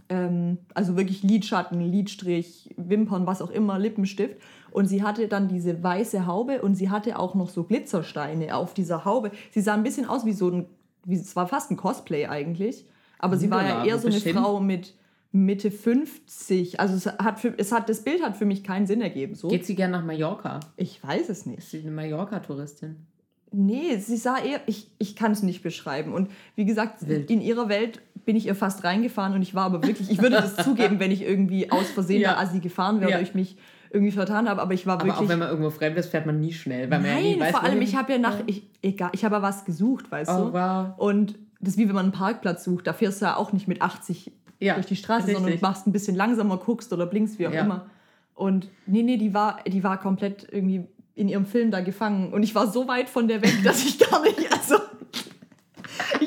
Ähm, also wirklich Lidschatten, Lidstrich, Wimpern, was auch immer, Lippenstift. Und sie hatte dann diese weiße Haube und sie hatte auch noch so Glitzersteine auf dieser Haube. Sie sah ein bisschen aus wie so ein, wie, es war fast ein Cosplay eigentlich. Aber sie war ja eher so eine? Frau mit Mitte 50. Also es hat, für, es hat das Bild hat für mich keinen Sinn ergeben. So. Geht sie gern nach Mallorca? Ich weiß es Ist nicht. sie eine Mallorca-Touristin? Nee, sie sah eher, ich, ich kann es nicht beschreiben. Und wie gesagt, Wild. in ihrer Welt bin ich ihr fast reingefahren und ich war aber wirklich, ich würde das zugeben, wenn ich irgendwie aus Versehen Ja. der Assi gefahren wäre Ja. oder ich mich irgendwie vertan habe, aber ich war Aber wirklich. auch wenn man irgendwo fremd ist, fährt man nie schnell, weil man ja Nein, nie weiß, vor allem, ich habe ja nach, ich, egal, ich habe ja was gesucht, weißt Oh, du? wow. Und das ist wie wenn man einen Parkplatz sucht, da fährst du ja auch nicht mit 80 Ja, durch die Straße, sondern richtig. machst ein bisschen langsamer, guckst oder blinkst, wie auch Ja. immer. Und nee, nee, die war, die war komplett irgendwie in ihrem Film da gefangen. Und ich war so weit von der weg, dass ich gar nicht, also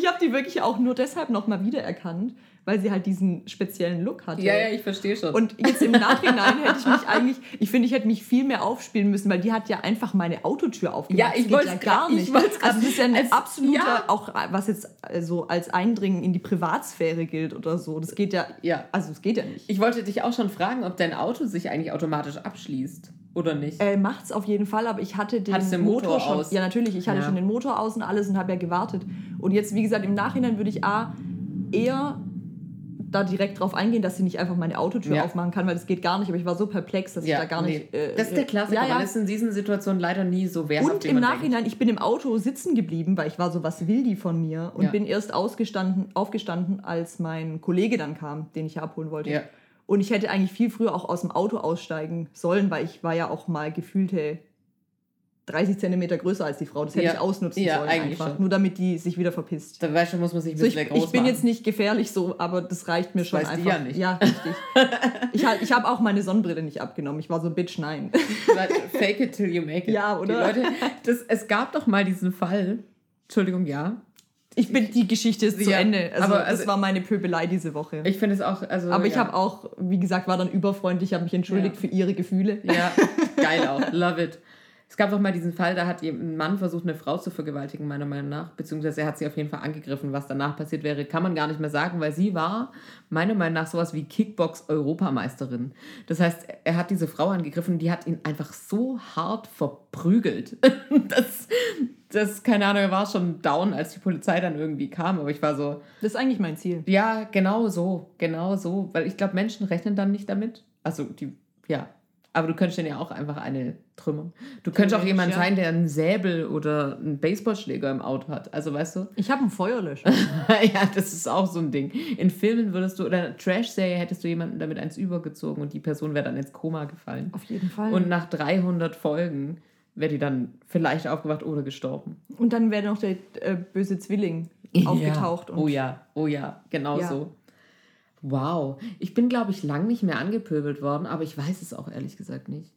ich habe die wirklich auch nur deshalb nochmal wiedererkannt, weil sie halt diesen speziellen Look hatte. Ja, ja, ich verstehe schon. Und jetzt im Nachhinein hätte ich mich eigentlich, ich finde, ich hätte mich viel mehr aufspielen müssen, weil die hat ja einfach meine Autotür aufgemacht. Ja, ich geht wollt's ja gar ich nicht. grad- Also das ist ja ein als- absoluter, ja. auch was jetzt äh, so als Eindringen in die Privatsphäre gilt oder so. Das geht ja, Ja. also es geht ja nicht. ich wollte dich auch schon fragen, ob dein Auto sich eigentlich automatisch abschließt oder nicht. Äh, macht's auf jeden Fall, aber ich hatte den, Hattest den Motor schon. aus? Ja, natürlich, ich hatte Ja. schon den Motor aus und alles und habe ja gewartet. Und jetzt, wie gesagt, im Nachhinein würde ich A eher da direkt drauf eingehen, dass sie nicht einfach meine Autotür Ja. aufmachen kann, weil das geht gar nicht. Aber ich war so perplex, dass ich da gar nicht. äh, das ist der Klassiker. Ja, ja. Man ist in diesen Situationen leider nie so wehrhaft, Und im Nachhinein, ich bin im Auto sitzen geblieben, weil ich war so, was will die von mir? Und Ja. bin erst ausgestanden, aufgestanden, als mein Kollege dann kam, den ich abholen wollte. Ja. Und ich hätte eigentlich viel früher auch aus dem Auto aussteigen sollen, weil ich war ja auch mal gefühlte 30 Zentimeter größer als die Frau. Das hätte Ja. ich ausnutzen Ja, sollen eigentlich einfach. schon. Nur damit die sich wieder verpisst. Da weißt du, muss man sich ein So, ich, bisschen groß ich bin machen. jetzt nicht gefährlich so, aber das reicht mir Das schon weiß die einfach. ja nicht. Ja, richtig. ich halt- ich habe auch meine Sonnenbrille nicht abgenommen. Ich war so, Bitch, nein. Fake it till you make it. Ja, oder? Die Leute, das, es gab doch mal diesen Fall. Entschuldigung, ja. Ich bin, die Geschichte ist zu Ja, Ende. Also, aber das also- war meine Pöbelei diese Woche. Ich finde es auch. Also, aber ich ja. habe auch, wie gesagt, war dann überfreundlich, habe mich entschuldigt Ja. für ihre Gefühle. Ja, geil auch. Love it. Es gab doch mal diesen Fall, da hat ein Mann versucht, eine Frau zu vergewaltigen, meiner Meinung nach. Beziehungsweise er hat sie auf jeden Fall angegriffen. Was danach passiert wäre, kann man gar nicht mehr sagen, weil sie war, meiner Meinung nach, sowas wie Kickbox-Europameisterin. Das heißt, er hat diese Frau angegriffen, die hat ihn einfach so hart verprügelt. Das, das keine Ahnung, er war schon down, als die Polizei dann irgendwie kam. Aber ich war so, Das ist eigentlich mein Ziel. ja, genau so, genau so. Weil ich glaube, Menschen rechnen dann nicht damit. Also, die, ja. Aber du könntest dann ja auch einfach eine trümmern. Du könntest auch jemand ja. sein, der einen Säbel oder einen Baseballschläger im Auto hat. Also, weißt du? Ich habe einen Feuerlöscher. ja, das ist auch so ein Ding. In Filmen würdest du, oder Trash-Serie hättest du jemanden damit eins übergezogen und die Person wäre dann ins Koma gefallen. Auf jeden Fall. Und nach 300 Folgen wäre die dann vielleicht aufgewacht oder gestorben. Und dann wäre noch der äh, böse Zwilling aufgetaucht. Ja. Und Oh ja, oh ja, genau Ja. so. Wow. Ich bin, glaube ich, lang nicht mehr angepöbelt worden, aber ich weiß es auch ehrlich gesagt nicht.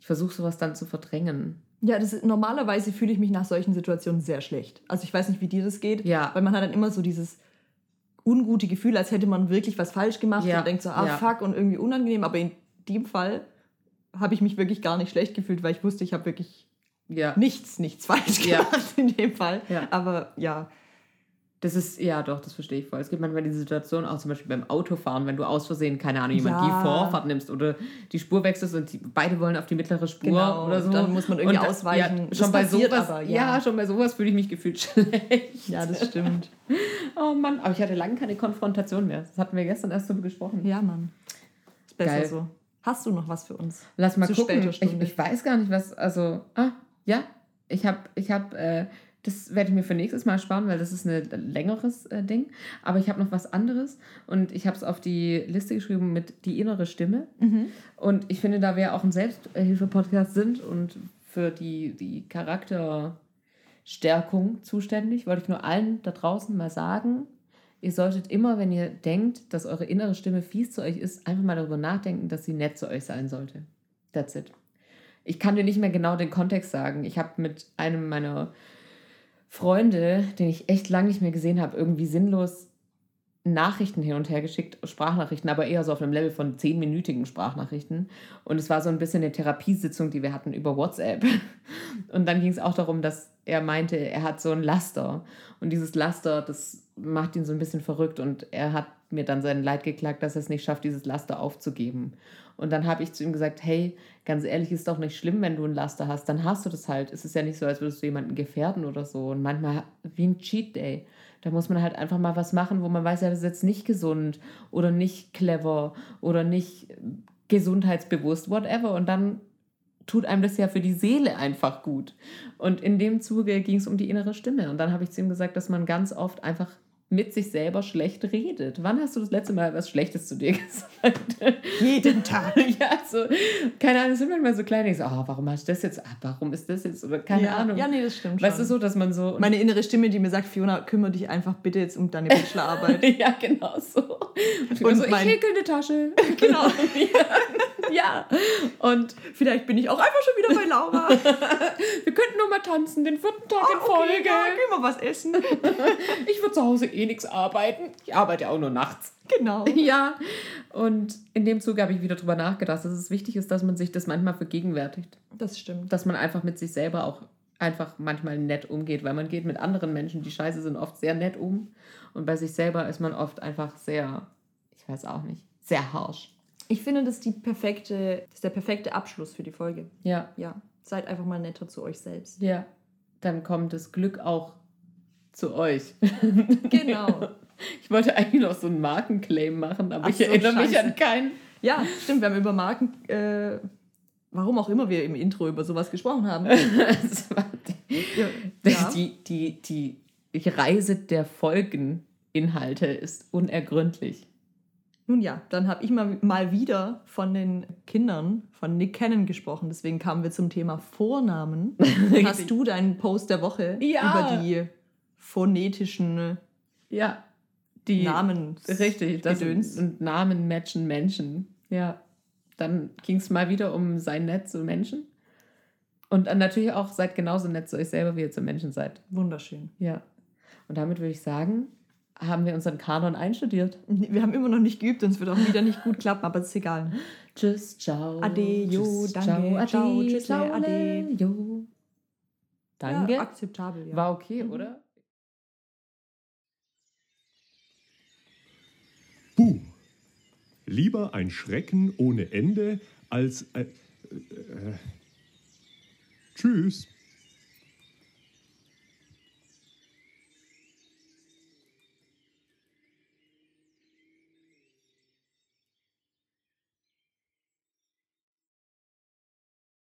Ich versuche sowas dann zu verdrängen. Ja, das ist, normalerweise fühle ich mich nach solchen Situationen sehr schlecht. Also ich weiß nicht, wie dir das geht, Ja. weil man hat dann immer so dieses ungute Gefühl, als hätte man wirklich was falsch gemacht Ja, und denkt so, ah ja. fuck und irgendwie unangenehm. Aber in dem Fall habe ich mich wirklich gar nicht schlecht gefühlt, weil ich wusste, ich habe wirklich Ja. nichts, nichts falsch gemacht in dem Fall. Aber ja, Das ist, ja doch, das verstehe ich voll. Es gibt manchmal die Situation, auch zum Beispiel beim Autofahren, wenn du aus Versehen, keine Ahnung, jemand Ja. die Vorfahrt nimmst oder die Spur wechselst und die, beide wollen auf die mittlere Spur Genau, oder so. dann muss man irgendwie Und ausweichen. Ja, schon bei sowas, aber, ja. ja. schon bei sowas fühle ich mich gefühlt schlecht. ja, das stimmt. Oh Mann, aber ich hatte lange keine Konfrontation mehr. Das hatten wir gestern erst drüber gesprochen. ja, Mann. Ist besser Geil. so. Hast du noch was für uns? Lass mal Zu gucken. Ich, ich weiß gar nicht, was. Also, ah, ja. Ich habe, ich habe, äh, das werde ich mir für nächstes Mal sparen, weil das ist ein längeres äh, Ding. Aber ich habe noch was anderes und ich habe es auf die Liste geschrieben mit die innere Stimme. Und ich finde, da wir auch ein Selbsthilfe-Podcast sind und für die, die Charakterstärkung zuständig, wollte ich nur allen da draußen mal sagen, ihr solltet immer, wenn ihr denkt, dass eure innere Stimme fies zu euch ist, einfach mal darüber nachdenken, dass sie nett zu euch sein sollte. That's it. Ich kann dir nicht mehr genau den Kontext sagen. Ich habe mit einem meiner Freunde, den ich echt lange nicht mehr gesehen habe, irgendwie sinnlos Nachrichten hin und her geschickt, Sprachnachrichten, aber eher so auf einem Level von zehnminütigen Sprachnachrichten. Und es war so ein bisschen eine Therapiesitzung, die wir hatten über WhatsApp. Und dann ging es auch darum, dass er meinte, er hat so ein Laster. Und dieses Laster, das macht ihn so ein bisschen verrückt. Und er hat mir dann sein Leid geklagt, dass er es nicht schafft, dieses Laster aufzugeben. Und dann habe ich zu ihm gesagt, hey, ganz ehrlich, ist doch nicht schlimm, wenn du ein Laster hast. Dann hast du das halt. Es ist ja nicht so, als würdest du jemanden gefährden oder so. Und manchmal wie ein Cheat Day. Da muss man halt einfach mal was machen, wo man weiß, ja, das ist jetzt nicht gesund oder nicht clever oder nicht gesundheitsbewusst, whatever. Und dann tut einem das ja für die Seele einfach gut. Und in dem Zuge ging es um die innere Stimme. Und dann habe ich zu ihm gesagt, dass man ganz oft einfach mit sich selber schlecht redet. Wann hast du das letzte Mal was Schlechtes zu dir gesagt? Jeden Tag. ja, so, keine Ahnung, es sind manchmal so kleine, ich so, oh, warum hast du das jetzt? Ah, warum ist das jetzt? Oder keine ja, Ahnung. Ja, nee, das stimmt Weißt schon. du so, dass man so. Meine innere Stimme, die mir sagt, Fiona, kümmere dich einfach bitte jetzt um deine Bachelorarbeit. ja, genau so. Und, Und so, ich mein- häkel eine Tasche. genau. ja. Und Vielleicht bin ich auch einfach schon wieder bei Laura. wir könnten nur mal tanzen, den vierten Tag in Folge. Oh, ja, gehen wir was essen. Ich würde zu Hause eh nichts arbeiten. Ich arbeite ja auch nur nachts. genau. Ja, und in dem Zuge habe ich wieder drüber nachgedacht, dass es wichtig ist, dass man sich das manchmal vergegenwärtigt. Das stimmt. Dass man einfach mit sich selber auch einfach manchmal nett umgeht, weil man geht mit anderen Menschen, die scheiße sind, oft sehr nett um. Und bei sich selber ist man oft einfach sehr, ich weiß auch nicht, sehr harsh. Ich finde, das ist, die perfekte, das ist der perfekte Abschluss für die Folge. Ja, Ja, seid einfach mal netter zu euch selbst. ja. Dann kommt das Glück auch zu euch. Genau. Ich wollte eigentlich noch so einen Markenclaim machen, aber Ach ich so, erinnere mich scheiße. an keinen. Ja, stimmt. Wir haben über Marken, äh, warum auch immer wir im Intro über sowas gesprochen haben. Es war die, Ja. Die, die, die Reise der Folgeninhalte ist unergründlich. Nun ja, dann habe ich mal, mal wieder von den Kindern von Nick Cannon gesprochen. Deswegen kamen wir zum Thema Vornamen. Hast du deinen Post der Woche Ja. über die phonetischen Ja, die Namen? richtig, das Gedöns. und Namen matchen Menschen. Ja, dann ging es mal wieder um sein nett zu Menschen. Und dann natürlich auch seid genauso nett zu euch selber, wie ihr zu Menschen seid. Wunderschön. Ja. Und damit würde ich sagen, haben wir unseren Kanon einstudiert. Wir haben immer noch nicht geübt und es wird auch wieder nicht gut klappen, aber es ist egal. Tschüss, ciao. Ade, jo, Tschüss, danke, ciao, ciao, ade, tschüssle, ciao, ade. jo. Danke. Ja, akzeptabel, ja. War okay, Mhm. oder? Buh. Lieber ein Schrecken ohne Ende als... Äh, äh, tschüss.